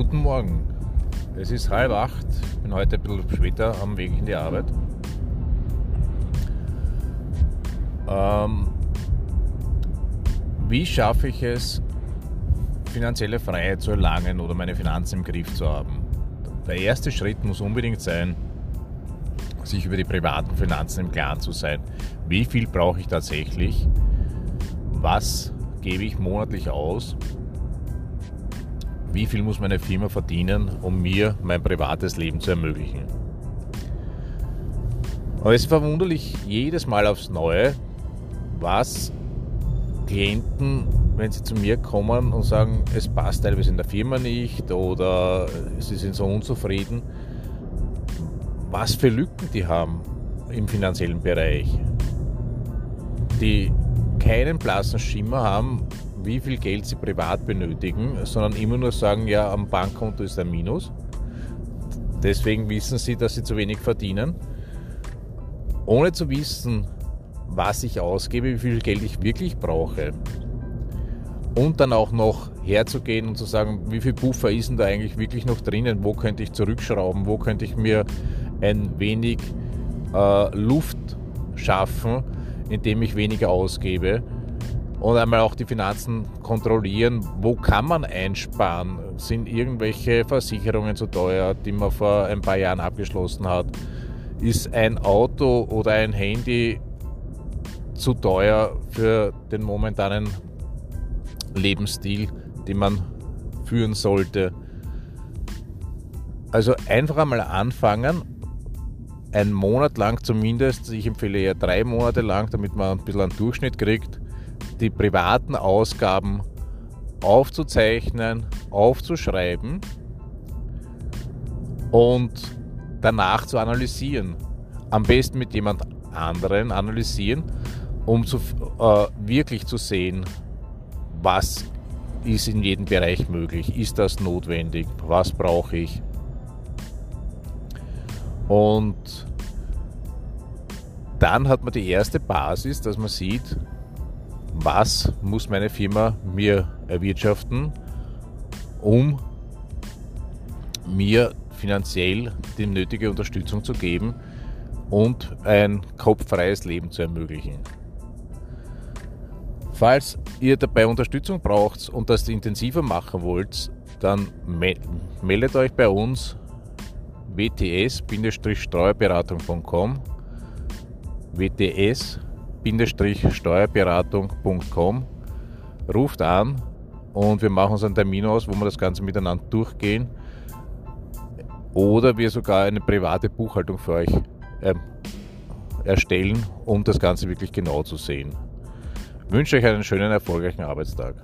Guten Morgen. Es ist halb acht. Ich bin heute ein bisschen später am Weg in die Arbeit. Ähm, wie schaffe ich es, finanzielle Freiheit zu erlangen oder meine Finanzen im Griff zu haben? Der erste Schritt muss unbedingt sein, sich über die privaten Finanzen im Klaren zu sein. Wie viel brauche ich tatsächlich? Was gebe ich monatlich aus? Wie viel muss meine Firma verdienen, um mir mein privates Leben zu ermöglichen? Aber es ist verwunderlich jedes Mal aufs Neue, was Klienten, wenn sie zu mir kommen und sagen, es passt teilweise in der Firma nicht oder sie sind so unzufrieden, was für Lücken die haben im finanziellen Bereich. Die keinen blassen Schimmer haben, wie viel Geld sie privat benötigen, sondern immer nur sagen, ja, am Bankkonto ist ein Minus. Deswegen wissen sie, dass sie zu wenig verdienen. Ohne zu wissen, was ich ausgebe, wie viel Geld ich wirklich brauche. Und dann auch noch herzugehen und zu sagen, wie viel Puffer ist denn da eigentlich wirklich noch drinnen? Wo könnte ich zurückschrauben? Wo könnte ich mir ein wenig äh, Luft schaffen, indem ich weniger ausgebe? Und einmal auch die Finanzen kontrollieren, wo kann man einsparen? Sind irgendwelche Versicherungen zu teuer, die man vor ein paar Jahren abgeschlossen hat? Ist ein Auto oder ein Handy zu teuer für den momentanen Lebensstil, den man führen sollte? Also einfach einmal anfangen, einen Monat lang zumindest, ich empfehle eher drei Monate lang, damit man ein bisschen einen Durchschnitt kriegt, die privaten Ausgaben aufzuzeichnen, aufzuschreiben und danach zu analysieren. Am besten mit jemand anderen analysieren, um zu, äh, wirklich zu sehen, was ist in jedem Bereich möglich, ist das notwendig, was brauche ich. Und dann hat man die erste Basis, dass man sieht, was muss meine Firma mir erwirtschaften, um mir finanziell die nötige Unterstützung zu geben und ein kopffreies Leben zu ermöglichen. Falls ihr dabei Unterstützung braucht und das intensiver machen wollt, dann meldet euch bei uns wts-steuerberatung.com wts steuerberatung.com. Ruft an und wir machen uns einen Termin aus, wo wir das Ganze miteinander durchgehen. Oder wir sogar eine private Buchhaltung für euch äh, erstellen, um das Ganze wirklich genau zu sehen. Ich wünsche euch einen schönen, erfolgreichen Arbeitstag.